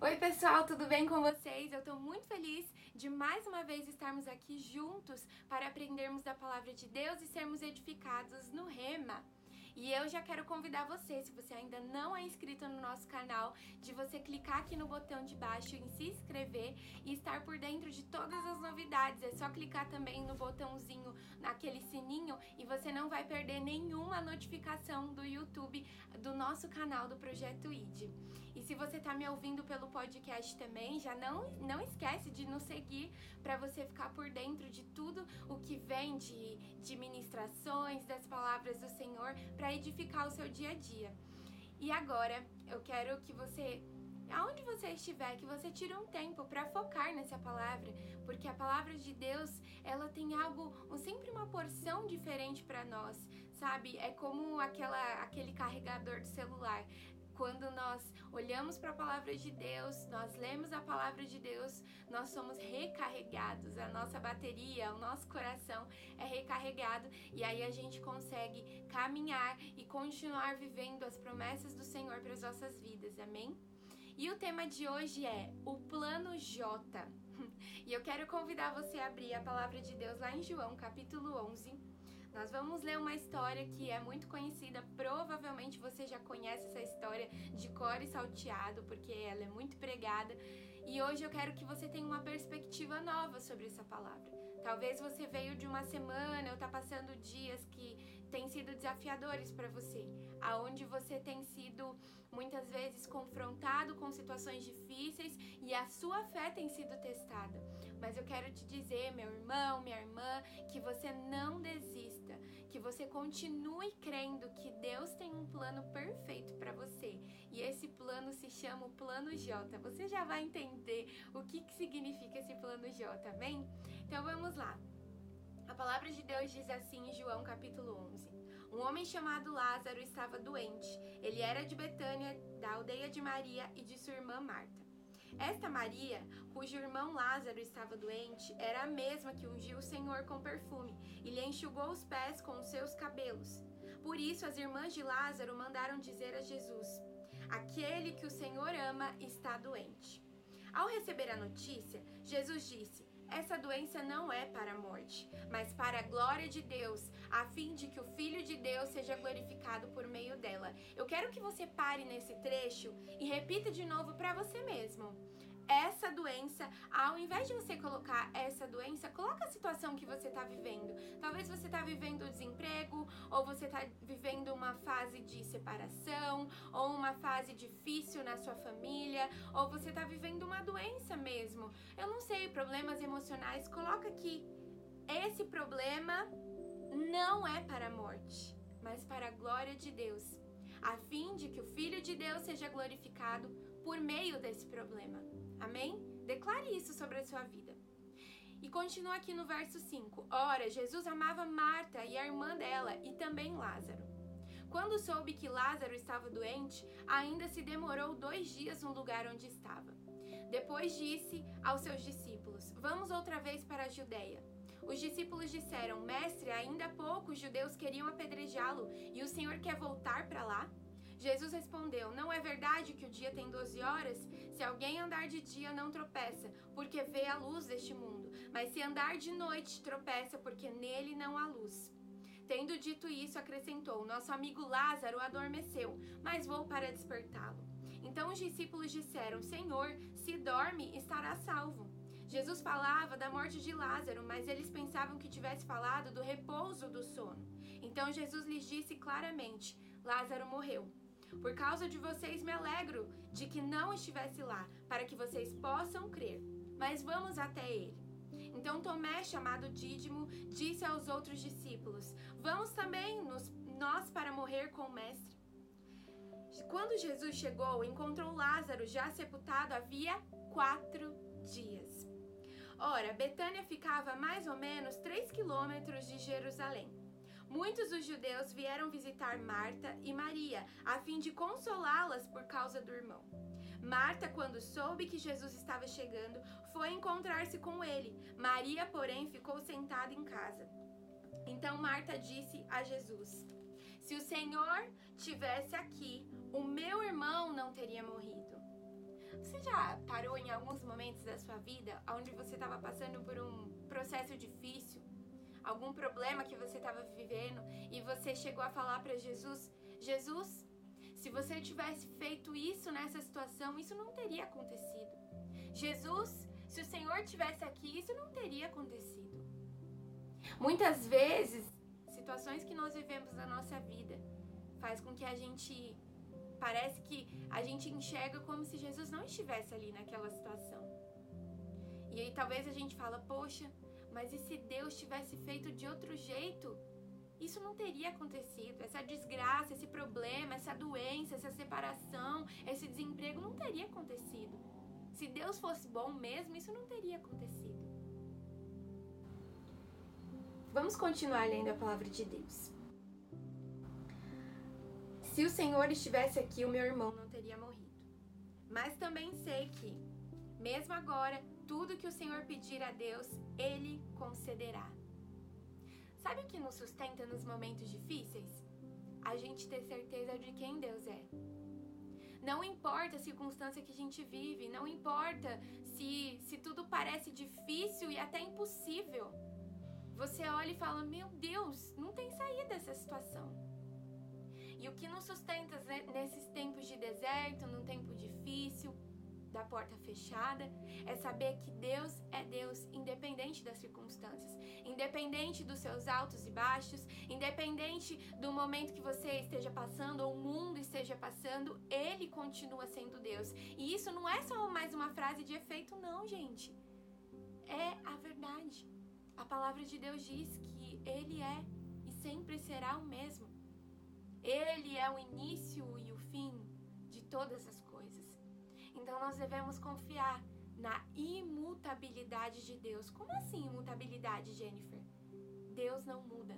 Oi, pessoal, tudo bem com vocês? Eu estou muito feliz de mais uma vez estarmos aqui juntos para aprendermos da palavra de Deus e sermos edificados no Rema. E eu já quero convidar você, se você ainda não é inscrito no nosso canal, de você clicar aqui no botão de baixo em se inscrever e estar por dentro de todas as novidades. É só clicar também no botãozinho, naquele sininho, e você não vai perder nenhuma notificação do YouTube do nosso canal do Projeto ID. E se você está me ouvindo pelo podcast também, já não, não esquece de nos seguir para você ficar por dentro de tudo o que vem de, de ministrações, das palavras do Senhor, para para edificar o seu dia a dia. E agora eu quero que você aonde você estiver, que você tire um tempo para focar nessa palavra, porque a palavra de Deus, ela tem algo, sempre uma porção diferente para nós, sabe? É como aquela aquele carregador de celular quando nós olhamos para a palavra de Deus, nós lemos a palavra de Deus, nós somos recarregados, a nossa bateria, o nosso coração é recarregado e aí a gente consegue caminhar e continuar vivendo as promessas do Senhor para as nossas vidas. Amém? E o tema de hoje é o plano J. E eu quero convidar você a abrir a palavra de Deus lá em João, capítulo 11 nós vamos ler uma história que é muito conhecida, provavelmente você já conhece essa história de cor e salteado, porque ela é muito pregada. E hoje eu quero que você tenha uma perspectiva nova sobre essa palavra. Talvez você veio de uma semana ou está passando dias que têm sido desafiadores para você, aonde você tem sido muitas vezes confrontado com situações difíceis e a sua fé tem sido testada. Mas eu quero te dizer, meu irmão, minha irmã, que você não desista, que você continue crendo que Deus tem um plano perfeito para você. E esse plano se chama o plano J. Você já vai entender o que, que significa esse plano J, bem? Então vamos lá. A palavra de Deus diz assim em João capítulo 11: Um homem chamado Lázaro estava doente. Ele era de Betânia, da aldeia de Maria e de sua irmã Marta. Esta Maria, cujo irmão Lázaro estava doente, era a mesma que ungiu o Senhor com perfume e lhe enxugou os pés com os seus cabelos. Por isso, as irmãs de Lázaro mandaram dizer a Jesus: Aquele que o Senhor ama está doente. Ao receber a notícia, Jesus disse: essa doença não é para a morte, mas para a glória de Deus, a fim de que o Filho de Deus seja glorificado por meio dela. Eu quero que você pare nesse trecho e repita de novo para você mesmo essa doença, ao invés de você colocar essa doença, coloca a situação que você está vivendo. Talvez você está vivendo desemprego, ou você está vivendo uma fase de separação, ou uma fase difícil na sua família, ou você está vivendo uma doença mesmo. Eu não sei, problemas emocionais. Coloca aqui. Esse problema não é para a morte, mas para a glória de Deus, a fim de que o Filho de Deus seja glorificado por meio desse problema. Amém? Declare isso sobre a sua vida. E continua aqui no verso 5. Ora, Jesus amava Marta e a irmã dela e também Lázaro. Quando soube que Lázaro estava doente, ainda se demorou dois dias no lugar onde estava. Depois disse aos seus discípulos: Vamos outra vez para a Judéia. Os discípulos disseram: Mestre, ainda há pouco os judeus queriam apedrejá-lo e o Senhor quer voltar para lá? Jesus respondeu: Não é verdade que o dia tem 12 horas? Se alguém andar de dia, não tropeça, porque vê a luz deste mundo. Mas se andar de noite, tropeça, porque nele não há luz. Tendo dito isso, acrescentou: Nosso amigo Lázaro adormeceu, mas vou para despertá-lo. Então os discípulos disseram: Senhor, se dorme, estará salvo. Jesus falava da morte de Lázaro, mas eles pensavam que tivesse falado do repouso do sono. Então Jesus lhes disse claramente: Lázaro morreu. Por causa de vocês me alegro de que não estivesse lá, para que vocês possam crer. Mas vamos até ele. Então Tomé, chamado Dídimo, disse aos outros discípulos: Vamos também nos, nós para morrer com o mestre. Quando Jesus chegou, encontrou Lázaro já sepultado havia quatro dias. Ora, Betânia ficava a mais ou menos três quilômetros de Jerusalém. Muitos dos judeus vieram visitar Marta e Maria, a fim de consolá-las por causa do irmão. Marta, quando soube que Jesus estava chegando, foi encontrar-se com ele. Maria, porém, ficou sentada em casa. Então Marta disse a Jesus: Se o Senhor tivesse aqui, o meu irmão não teria morrido. Você já parou em alguns momentos da sua vida onde você estava passando por um processo difícil, algum problema que você estava vivendo e você chegou a falar para Jesus: Jesus, se você tivesse feito isso nessa situação, isso não teria acontecido. Jesus, se o Senhor tivesse aqui, isso não teria acontecido. Muitas vezes, situações que nós vivemos na nossa vida faz com que a gente parece que a gente enxerga como se Jesus não estivesse ali naquela situação. E aí talvez a gente fala, poxa, mas e se Deus tivesse feito de outro jeito? Isso não teria acontecido. Essa desgraça, esse problema, essa doença, essa separação, esse desemprego não teria acontecido. Se Deus fosse bom mesmo, isso não teria acontecido. Vamos continuar lendo a palavra de Deus. Se o Senhor estivesse aqui, o meu irmão não teria morrido. Mas também sei que, mesmo agora, tudo que o Senhor pedir a Deus, Ele concederá. Sabe o que nos sustenta nos momentos difíceis? A gente ter certeza de quem Deus é. Não importa a circunstância que a gente vive, não importa se, se tudo parece difícil e até impossível. Você olha e fala: Meu Deus, não tem saída dessa situação. E o que nos sustenta nesses tempos de deserto, num tempo difícil, da porta fechada, é saber que Deus é Deus, independente das circunstâncias, independente dos seus altos e baixos, independente do momento que você esteja passando ou o mundo esteja passando, Ele continua sendo Deus. E isso não é só mais uma frase de efeito, não, gente. É a verdade. A palavra de Deus diz que Ele é e sempre será o mesmo. Ele é o início e o fim de todas as então nós devemos confiar na imutabilidade de Deus. Como assim imutabilidade, Jennifer? Deus não muda.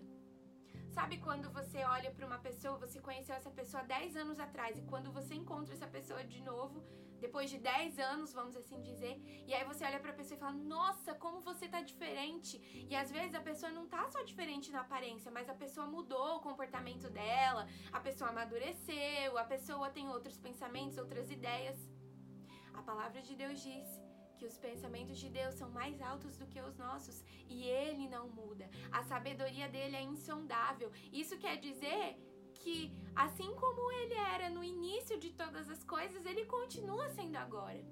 Sabe quando você olha para uma pessoa, você conheceu essa pessoa 10 anos atrás e quando você encontra essa pessoa de novo, depois de 10 anos, vamos assim dizer, e aí você olha para a pessoa e fala: "Nossa, como você tá diferente". E às vezes a pessoa não tá só diferente na aparência, mas a pessoa mudou o comportamento dela, a pessoa amadureceu, a pessoa tem outros pensamentos, outras ideias. A palavra de Deus diz que os pensamentos de Deus são mais altos do que os nossos e ele não muda. A sabedoria dele é insondável. Isso quer dizer que, assim como ele era no início de todas as coisas, ele continua sendo agora.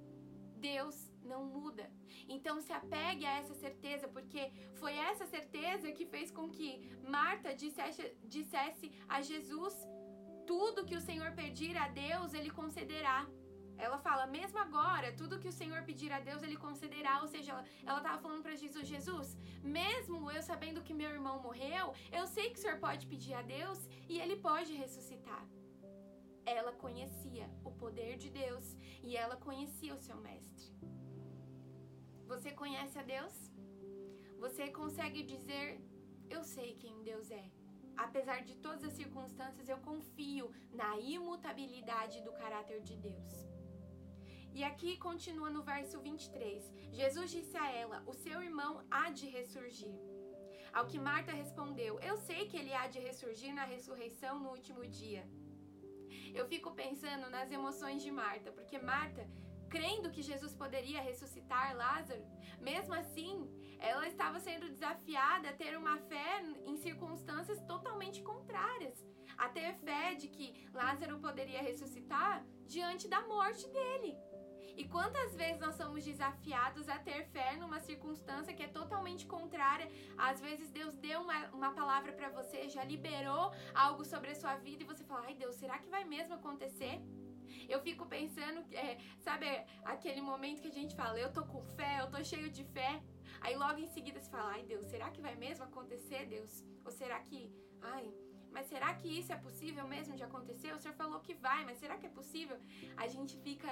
Deus não muda. Então se apegue a essa certeza, porque foi essa certeza que fez com que Marta dissesse, dissesse a Jesus: tudo que o Senhor pedir a Deus, ele concederá. Ela fala, mesmo agora, tudo que o Senhor pedir a Deus, Ele concederá. Ou seja, ela estava falando para Jesus: Jesus, mesmo eu sabendo que meu irmão morreu, eu sei que o Senhor pode pedir a Deus e Ele pode ressuscitar. Ela conhecia o poder de Deus e ela conhecia o seu mestre. Você conhece a Deus? Você consegue dizer: Eu sei quem Deus é. Apesar de todas as circunstâncias, eu confio na imutabilidade do caráter de Deus. E aqui continua no verso 23. Jesus disse a ela: O seu irmão há de ressurgir. Ao que Marta respondeu: Eu sei que ele há de ressurgir na ressurreição no último dia. Eu fico pensando nas emoções de Marta, porque Marta, crendo que Jesus poderia ressuscitar Lázaro, mesmo assim, ela estava sendo desafiada a ter uma fé em circunstâncias totalmente contrárias. A ter fé de que Lázaro poderia ressuscitar diante da morte dele. E quantas vezes nós somos desafiados a ter fé numa circunstância que é totalmente contrária? Às vezes Deus deu uma, uma palavra para você, já liberou algo sobre a sua vida e você fala: ai Deus, será que vai mesmo acontecer? Eu fico pensando, é, sabe aquele momento que a gente fala, eu tô com fé, eu tô cheio de fé. Aí logo em seguida você fala, ai Deus, será que vai mesmo acontecer, Deus? Ou será que, ai, mas será que isso é possível mesmo de acontecer? O senhor falou que vai, mas será que é possível? A gente fica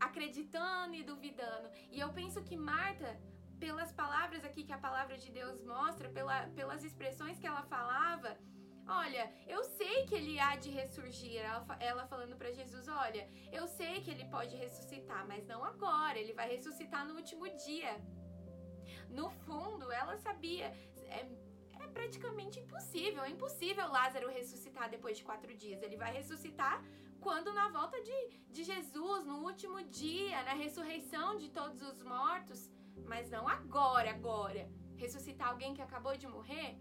acreditando e duvidando. E eu penso que Marta, pelas palavras aqui que a palavra de Deus mostra, pela, pelas expressões que ela falava, Olha, eu sei que ele há de ressurgir. Ela, ela falando para Jesus: Olha, eu sei que ele pode ressuscitar, mas não agora. Ele vai ressuscitar no último dia. No fundo, ela sabia. É, é praticamente impossível. É impossível Lázaro ressuscitar depois de quatro dias. Ele vai ressuscitar quando na volta de, de Jesus, no último dia, na ressurreição de todos os mortos, mas não agora, agora. Ressuscitar alguém que acabou de morrer?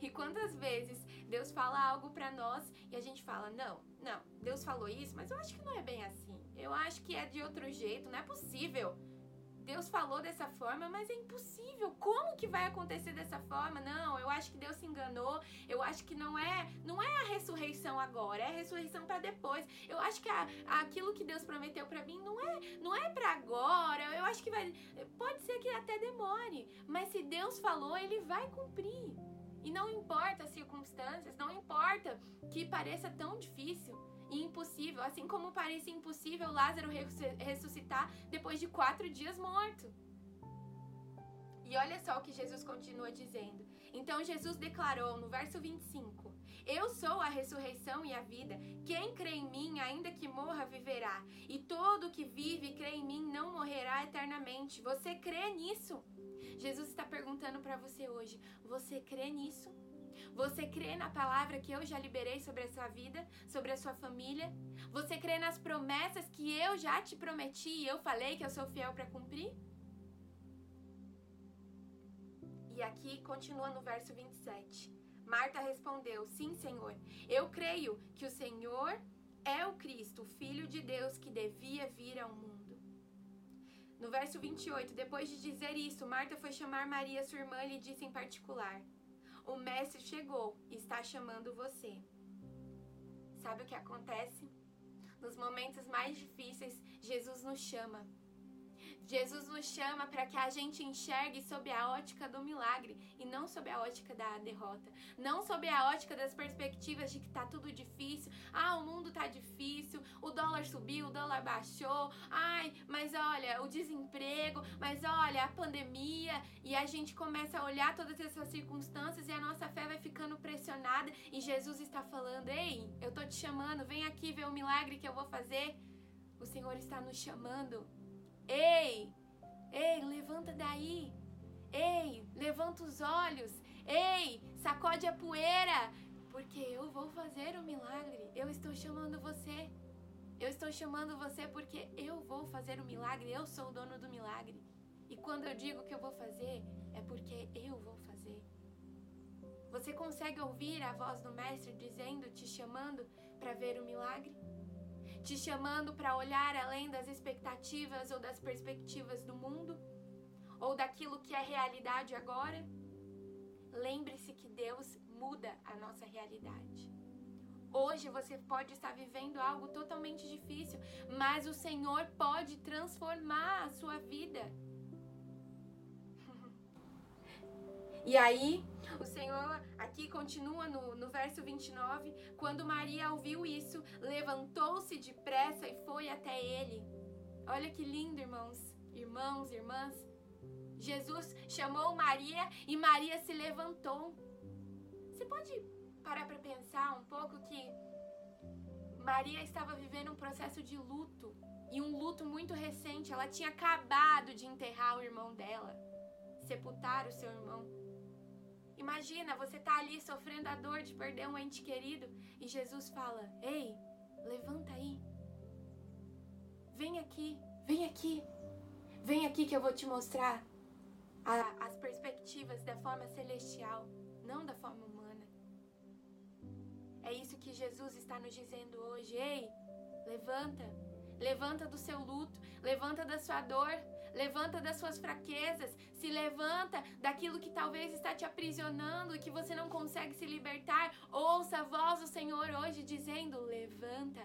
E quantas vezes Deus fala algo para nós e a gente fala: "Não, não, Deus falou isso, mas eu acho que não é bem assim. Eu acho que é de outro jeito, não é possível." Deus falou dessa forma, mas é impossível. Como que vai acontecer dessa forma? Não, eu acho que Deus se enganou. Eu acho que não é, não é a ressurreição agora, é a ressurreição para depois. Eu acho que a, aquilo que Deus prometeu para mim não é, não é para agora. Eu acho que vai, pode ser que até demore, mas se Deus falou, ele vai cumprir. E não importa as circunstâncias, não importa que pareça tão difícil e impossível, assim como parecia impossível Lázaro ressuscitar depois de quatro dias morto. E olha só o que Jesus continua dizendo. Então Jesus declarou no verso 25: Eu sou a ressurreição e a vida. Quem crê em mim, ainda que morra, viverá. E todo que vive e crê em mim não morrerá eternamente. Você crê nisso? Jesus está perguntando para você hoje: Você crê nisso? Você crê na palavra que eu já liberei sobre a sua vida, sobre a sua família? Você crê nas promessas que eu já te prometi e eu falei que eu sou fiel para cumprir? E aqui continua no verso 27. Marta respondeu: Sim, Senhor. Eu creio que o Senhor é o Cristo, o Filho de Deus que devia vir ao mundo. No verso 28, depois de dizer isso, Marta foi chamar Maria, sua irmã, e lhe disse em particular: o mestre chegou e está chamando você. Sabe o que acontece? Nos momentos mais difíceis, Jesus nos chama. Jesus nos chama para que a gente enxergue sob a ótica do milagre e não sob a ótica da derrota. Não sob a ótica das perspectivas de que tá tudo difícil. Ah, o mundo tá difícil, o dólar subiu, o dólar baixou. Ai, mas olha, o desemprego, mas olha, a pandemia. E a gente começa a olhar todas essas circunstâncias e a nossa fé vai ficando pressionada. E Jesus está falando: Ei, eu tô te chamando, vem aqui ver o milagre que eu vou fazer. O Senhor está nos chamando Ei, ei, levanta daí. Ei, levanta os olhos. Ei, sacode a poeira. Porque eu vou fazer o um milagre. Eu estou chamando você. Eu estou chamando você porque eu vou fazer o um milagre. Eu sou o dono do milagre. E quando eu digo que eu vou fazer, é porque eu vou fazer. Você consegue ouvir a voz do Mestre dizendo, te chamando para ver o milagre? Te chamando para olhar além das expectativas ou das perspectivas do mundo, ou daquilo que é realidade agora. Lembre-se que Deus muda a nossa realidade. Hoje você pode estar vivendo algo totalmente difícil, mas o Senhor pode transformar a sua vida. E aí, o Senhor aqui continua no, no verso 29. Quando Maria ouviu isso, levantou-se depressa e foi até ele. Olha que lindo, irmãos, irmãos, irmãs. Jesus chamou Maria e Maria se levantou. Você pode parar para pensar um pouco que Maria estava vivendo um processo de luto e um luto muito recente. Ela tinha acabado de enterrar o irmão dela, sepultar o seu irmão. Imagina, você tá ali sofrendo a dor de perder um ente querido e Jesus fala: Ei, levanta aí. Vem aqui, vem aqui. Vem aqui que eu vou te mostrar a, as perspectivas da forma celestial, não da forma humana. É isso que Jesus está nos dizendo hoje. Ei, levanta. Levanta do seu luto, levanta da sua dor, levanta das suas fraquezas, se levanta daquilo que talvez está te aprisionando e que você não consegue se libertar. Ouça a voz do Senhor hoje dizendo: levanta,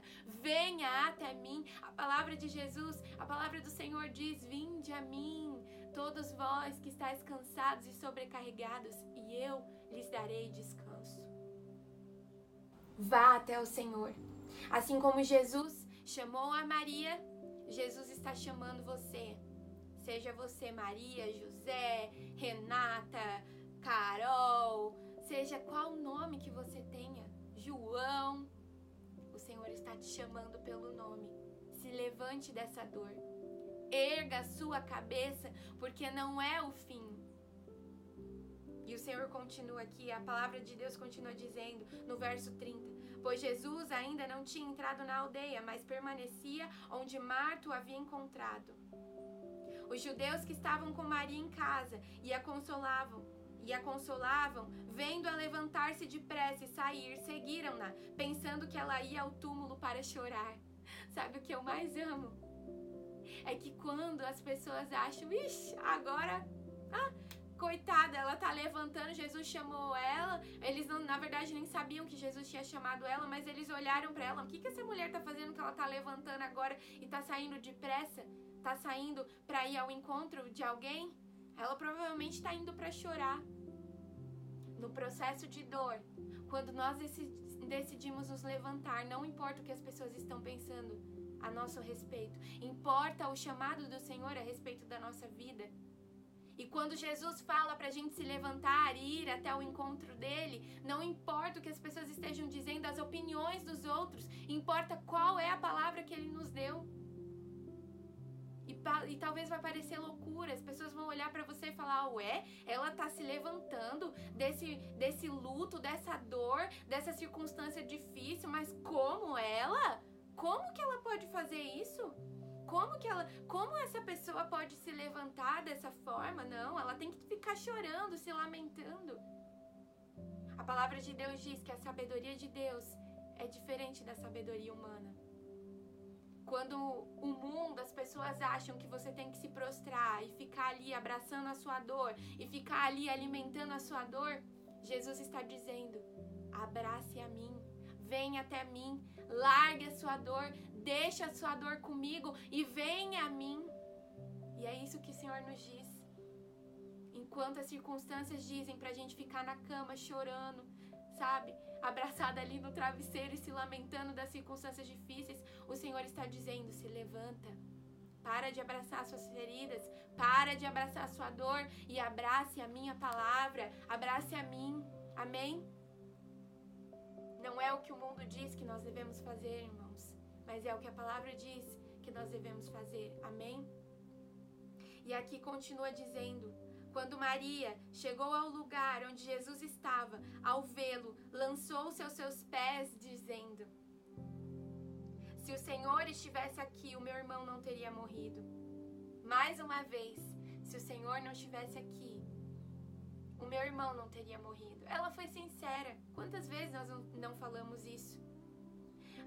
venha até mim. A palavra de Jesus, a palavra do Senhor diz: vinde a mim, todos vós que estáis cansados e sobrecarregados, e eu lhes darei descanso. Vá até o Senhor. Assim como Jesus chamou a Maria, Jesus está chamando você. Seja você Maria, José, Renata, Carol, seja qual nome que você tenha, João, o Senhor está te chamando pelo nome. Se levante dessa dor. Erga a sua cabeça, porque não é o fim. E o Senhor continua aqui, a palavra de Deus continua dizendo no verso 30: pois Jesus ainda não tinha entrado na aldeia, mas permanecia onde Marta o havia encontrado. Os judeus que estavam com Maria em casa e a consolavam, e a consolavam, vendo-a levantar-se depressa e sair, seguiram-na, pensando que ela ia ao túmulo para chorar. Sabe o que eu mais amo? É que quando as pessoas acham, ixi, agora, ah, coitada, ela tá levantando, Jesus chamou ela. Eles não, na verdade nem sabiam que Jesus tinha chamado ela, mas eles olharam para ela, o que que essa mulher tá fazendo que ela tá levantando agora e tá saindo depressa? Tá saindo para ir ao encontro de alguém? Ela provavelmente está indo para chorar. No processo de dor, quando nós decidimos nos levantar, não importa o que as pessoas estão pensando a nosso respeito, importa o chamado do Senhor a respeito da nossa vida. E quando Jesus fala para a gente se levantar e ir até o encontro dele, não importa o que as pessoas estejam dizendo, as opiniões dos outros, importa qual é a palavra que ele nos deu. E, talvez vai parecer loucura, as pessoas vão olhar para você e falar: Ué, ela tá se levantando desse, desse luto, dessa dor, dessa circunstância difícil, mas como ela? Como que ela pode fazer isso? Como que ela, como essa pessoa pode se levantar dessa forma? Não, ela tem que ficar chorando, se lamentando. A palavra de Deus diz que a sabedoria de Deus é diferente da sabedoria humana. Quando o mundo, as pessoas acham que você tem que se prostrar e ficar ali abraçando a sua dor e ficar ali alimentando a sua dor, Jesus está dizendo: abrace a mim, venha até mim, largue a sua dor, deixe a sua dor comigo e venha a mim. E é isso que o Senhor nos diz. Enquanto as circunstâncias dizem pra gente ficar na cama chorando, sabe? Abraçada ali no travesseiro e se lamentando das circunstâncias difíceis, o Senhor está dizendo: se levanta. Para de abraçar suas feridas, para de abraçar sua dor e abrace a minha palavra, abrace a mim. Amém? Não é o que o mundo diz que nós devemos fazer, irmãos, mas é o que a palavra diz que nós devemos fazer. Amém? E aqui continua dizendo: quando Maria chegou ao lugar onde Jesus estava, ao vê-lo, lançou-se aos seus pés, dizendo: Se o Senhor estivesse aqui, o meu irmão não teria morrido. Mais uma vez, se o Senhor não estivesse aqui, o meu irmão não teria morrido. Ela foi sincera. Quantas vezes nós não falamos isso?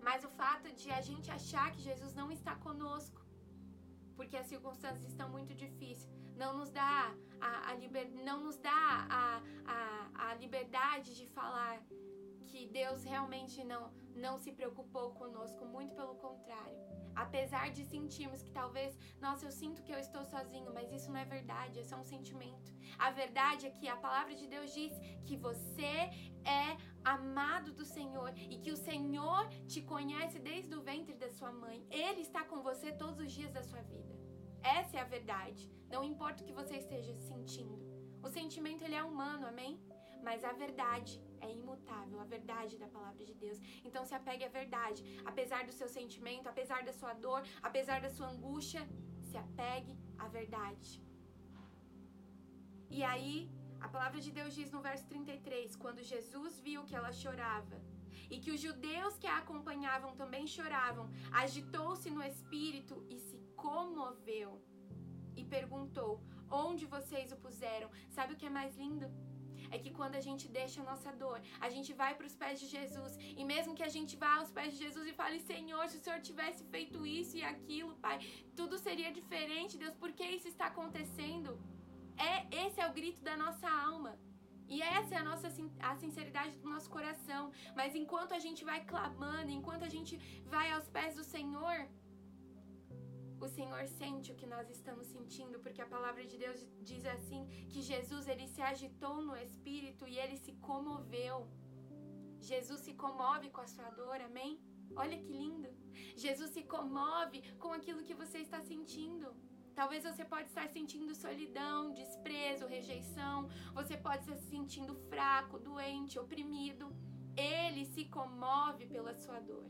Mas o fato de a gente achar que Jesus não está conosco, porque as circunstâncias estão muito difíceis, não nos dá a, a liber, não nos dá a, a, a liberdade de falar que Deus realmente não, não se preocupou conosco, muito pelo contrário. Apesar de sentirmos que talvez, nossa, eu sinto que eu estou sozinho, mas isso não é verdade, é só um sentimento. A verdade é que a palavra de Deus diz que você é amado do Senhor e que o Senhor te conhece desde o ventre da sua mãe. Ele está com você todos os dias da sua vida. Essa é a verdade. Não importa o que você esteja sentindo. O sentimento ele é humano, amém? Mas a verdade é imutável, a verdade da palavra de Deus. Então se apegue à verdade. Apesar do seu sentimento, apesar da sua dor, apesar da sua angústia, se apegue à verdade. E aí, a palavra de Deus diz no verso 33, quando Jesus viu que ela chorava, e que os judeus que a acompanhavam também choravam, agitou-se no espírito e se comoveu e perguntou: Onde vocês o puseram? Sabe o que é mais lindo? É que quando a gente deixa a nossa dor, a gente vai para os pés de Jesus. E mesmo que a gente vá aos pés de Jesus e fale: Senhor, se o Senhor tivesse feito isso e aquilo, Pai, tudo seria diferente, Deus, por que isso está acontecendo? É, esse é o grito da nossa alma. E essa é a nossa a sinceridade do nosso coração. Mas enquanto a gente vai clamando, enquanto a gente vai aos pés do Senhor, o Senhor sente o que nós estamos sentindo, porque a palavra de Deus diz assim que Jesus ele se agitou no espírito e ele se comoveu. Jesus se comove com a sua dor, amém? Olha que lindo. Jesus se comove com aquilo que você está sentindo. Talvez você pode estar sentindo solidão, desprezo, rejeição. Você pode estar se sentindo fraco, doente, oprimido. Ele se comove pela sua dor.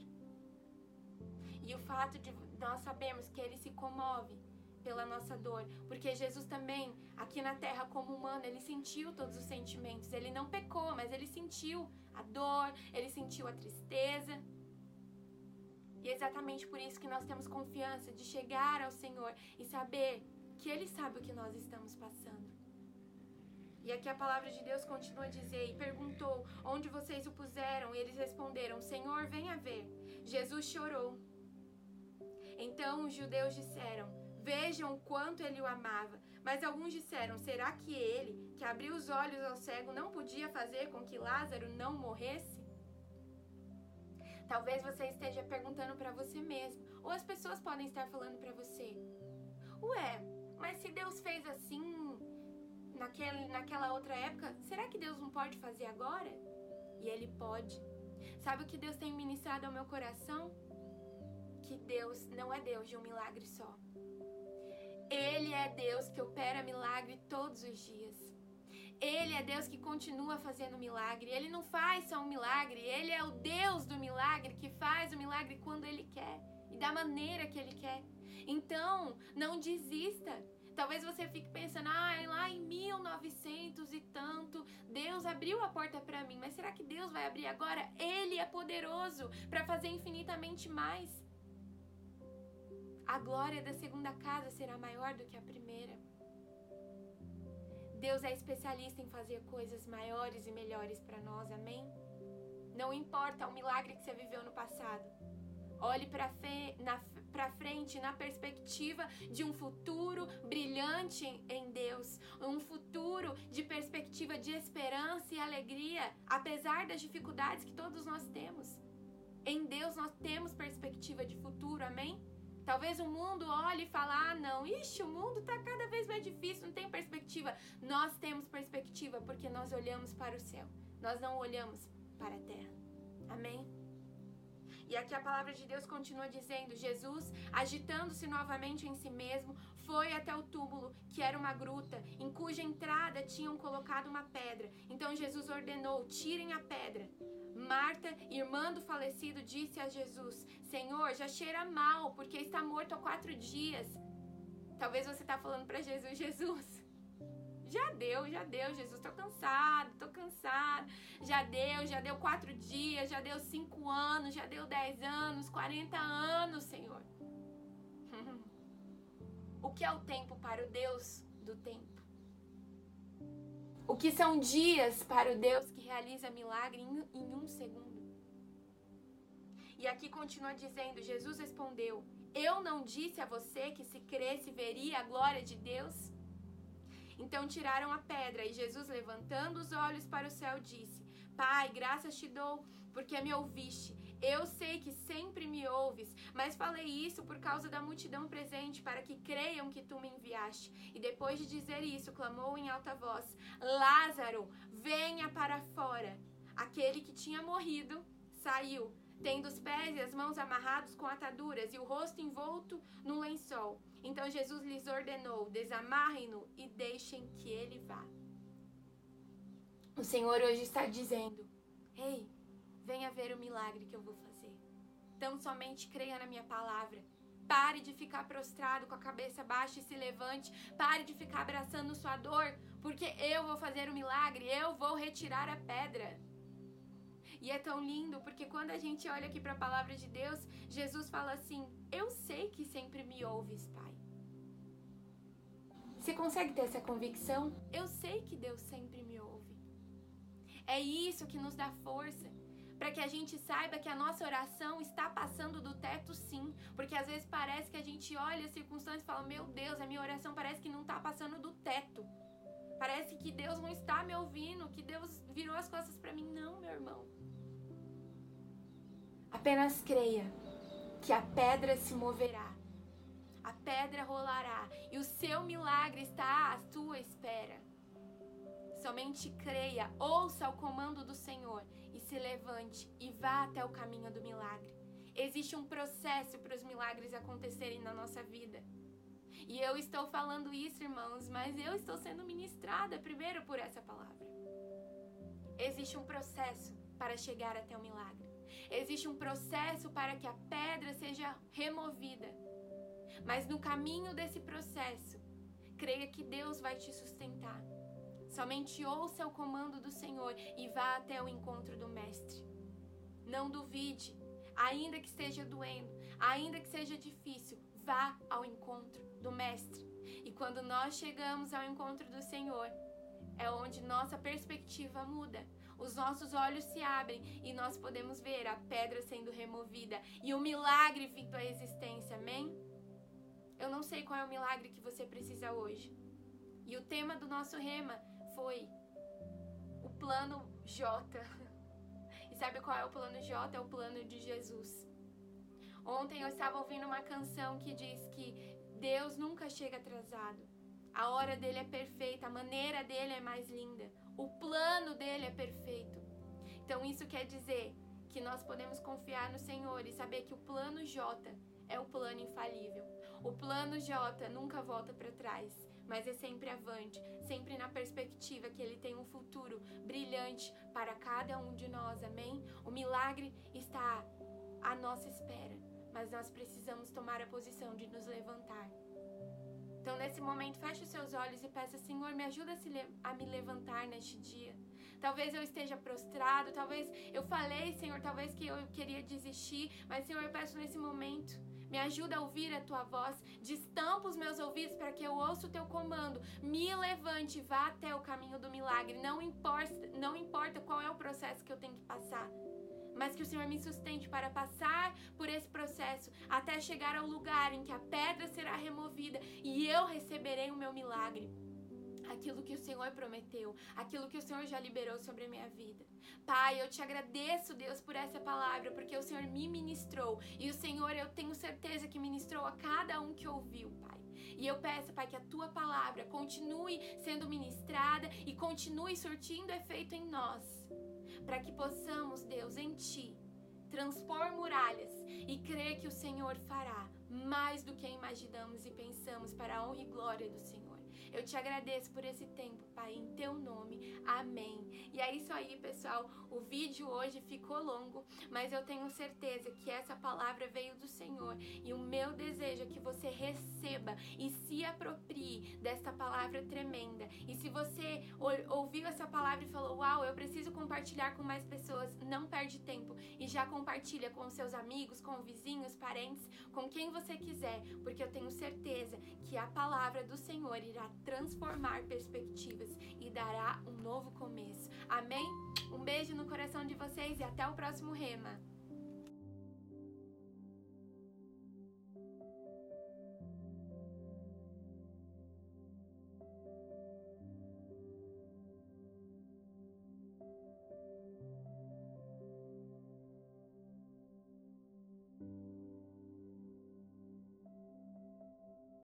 E o fato de nós sabemos que ele se comove pela nossa dor, porque Jesus também, aqui na terra como humano, ele sentiu todos os sentimentos. Ele não pecou, mas ele sentiu a dor, ele sentiu a tristeza. E é exatamente por isso que nós temos confiança de chegar ao Senhor e saber que Ele sabe o que nós estamos passando. E aqui a palavra de Deus continua a dizer: E perguntou onde vocês o puseram, e eles responderam: Senhor, venha ver. Jesus chorou. Então os judeus disseram: Vejam quanto ele o amava. Mas alguns disseram: Será que ele, que abriu os olhos ao cego, não podia fazer com que Lázaro não morresse? Talvez você esteja perguntando para você mesmo, ou as pessoas podem estar falando para você: Ué, mas se Deus fez assim naquele, naquela outra época, será que Deus não pode fazer agora? E Ele pode. Sabe o que Deus tem ministrado ao meu coração? Que Deus não é Deus de um milagre só. Ele é Deus que opera milagre todos os dias. Ele é Deus que continua fazendo milagre. Ele não faz só um milagre, ele é o Deus do milagre que faz o milagre quando ele quer e da maneira que ele quer. Então, não desista. Talvez você fique pensando, ah, lá em 1900 e tanto, Deus abriu a porta para mim, mas será que Deus vai abrir agora? Ele é poderoso para fazer infinitamente mais. A glória da segunda casa será maior do que a primeira. Deus é especialista em fazer coisas maiores e melhores para nós, amém? Não importa o milagre que você viveu no passado. Olhe para frente na perspectiva de um futuro brilhante em Deus, um futuro de perspectiva de esperança e alegria, apesar das dificuldades que todos nós temos. Em Deus nós temos perspectiva de futuro, amém? Talvez o mundo olhe e fale: ah, não, ixi, o mundo está cada vez mais difícil, não tem perspectiva. Nós temos perspectiva porque nós olhamos para o céu, nós não olhamos para a terra. Amém? E aqui a palavra de Deus continua dizendo: Jesus, agitando-se novamente em si mesmo, foi até o túmulo, que era uma gruta, em cuja entrada tinham colocado uma pedra. Então Jesus ordenou: tirem a pedra. Marta, irmã do falecido, disse a Jesus: Senhor, já cheira mal, porque está morto há quatro dias. Talvez você está falando para Jesus: Jesus, já deu, já deu, Jesus, tô cansado, tô cansado. Já deu, já deu quatro dias, já deu cinco anos, já deu dez anos, quarenta anos, Senhor. o que é o tempo para o Deus do tempo? O que são dias para o Deus que realiza milagre em, em um segundo? E aqui continua dizendo: Jesus respondeu: Eu não disse a você que se cresce veria a glória de Deus? Então tiraram a pedra e Jesus, levantando os olhos para o céu, disse: Pai, graças te dou, porque me ouviste. Eu sei que sempre me ouves, mas falei isso por causa da multidão presente, para que creiam que tu me enviaste. E depois de dizer isso, clamou em alta voz: Lázaro, venha para fora. Aquele que tinha morrido saiu, tendo os pés e as mãos amarrados com ataduras e o rosto envolto no lençol. Então Jesus lhes ordenou: desamarrem-no e deixem que ele vá. O Senhor hoje está dizendo: Ei, venha ver o milagre que eu vou fazer. Então somente creia na minha palavra. Pare de ficar prostrado com a cabeça baixa e se levante. Pare de ficar abraçando sua dor, porque eu vou fazer o milagre, eu vou retirar a pedra. E é tão lindo porque quando a gente olha aqui para a palavra de Deus, Jesus fala assim: Eu sei que sempre me ouves, Pai. Você consegue ter essa convicção? Eu sei que Deus sempre me ouve. É isso que nos dá força para que a gente saiba que a nossa oração está passando do teto sim, porque às vezes parece que a gente olha as circunstâncias e fala: "Meu Deus, a minha oração parece que não está passando do teto". Parece que Deus não está me ouvindo, que Deus virou as costas para mim. Não, meu irmão. Apenas creia que a pedra se moverá. A pedra rolará e o seu milagre está à sua espera. Somente creia, ouça o comando do Senhor se levante e vá até o caminho do milagre. Existe um processo para os milagres acontecerem na nossa vida. E eu estou falando isso, irmãos, mas eu estou sendo ministrada primeiro por essa palavra. Existe um processo para chegar até o milagre. Existe um processo para que a pedra seja removida. Mas no caminho desse processo, creia que Deus vai te sustentar. Somente ouça o comando do Senhor e vá até o encontro do Mestre. Não duvide, ainda que esteja doendo, ainda que seja difícil, vá ao encontro do Mestre. E quando nós chegamos ao encontro do Senhor, é onde nossa perspectiva muda. Os nossos olhos se abrem e nós podemos ver a pedra sendo removida e o milagre vindo à existência. Amém? Eu não sei qual é o milagre que você precisa hoje. E o tema do nosso rema foi o plano J. E sabe qual é o plano J? É o plano de Jesus. Ontem eu estava ouvindo uma canção que diz que Deus nunca chega atrasado. A hora dele é perfeita, a maneira dele é mais linda, o plano dele é perfeito. Então isso quer dizer que nós podemos confiar no Senhor e saber que o plano J é o plano infalível. O plano J nunca volta para trás mas é sempre avante, sempre na perspectiva que Ele tem um futuro brilhante para cada um de nós, amém? O milagre está à nossa espera, mas nós precisamos tomar a posição de nos levantar. Então, nesse momento, feche os seus olhos e peça, Senhor, me ajuda a, a me levantar neste dia. Talvez eu esteja prostrado, talvez eu falei, Senhor, talvez que eu queria desistir, mas, Senhor, eu peço nesse momento me ajuda a ouvir a tua voz. Destampa os meus ouvidos para que eu ouça o teu comando. Me levante, vá até o caminho do milagre. Não importa, não importa qual é o processo que eu tenho que passar. Mas que o Senhor me sustente para passar por esse processo até chegar ao lugar em que a pedra será removida e eu receberei o meu milagre aquilo que o Senhor prometeu, aquilo que o Senhor já liberou sobre a minha vida. Pai, eu te agradeço, Deus, por essa palavra, porque o Senhor me ministrou e o Senhor, eu tenho certeza que ministrou a cada um que ouviu, Pai. E eu peço, Pai, que a tua palavra continue sendo ministrada e continue surtindo efeito em nós, para que possamos, Deus, em ti, transpor muralhas e crer que o Senhor fará mais do que imaginamos e pensamos para a honra e glória do Senhor. Eu te agradeço por esse tempo, Pai, em teu nome. Amém. E é isso aí, pessoal. O vídeo hoje ficou longo, mas eu tenho certeza que essa palavra veio do Senhor. E o meu desejo é que você receba e se aproprie desta palavra tremenda. E se você ouviu essa palavra e falou: Uau, eu preciso compartilhar com mais pessoas, não perde tempo e já compartilha com seus amigos, com vizinhos, parentes, com quem você quiser, porque eu tenho certeza que a palavra do Senhor irá transformar perspectivas e dará um novo começo. Amém? Um beijo no coração de vocês e até o próximo Rema.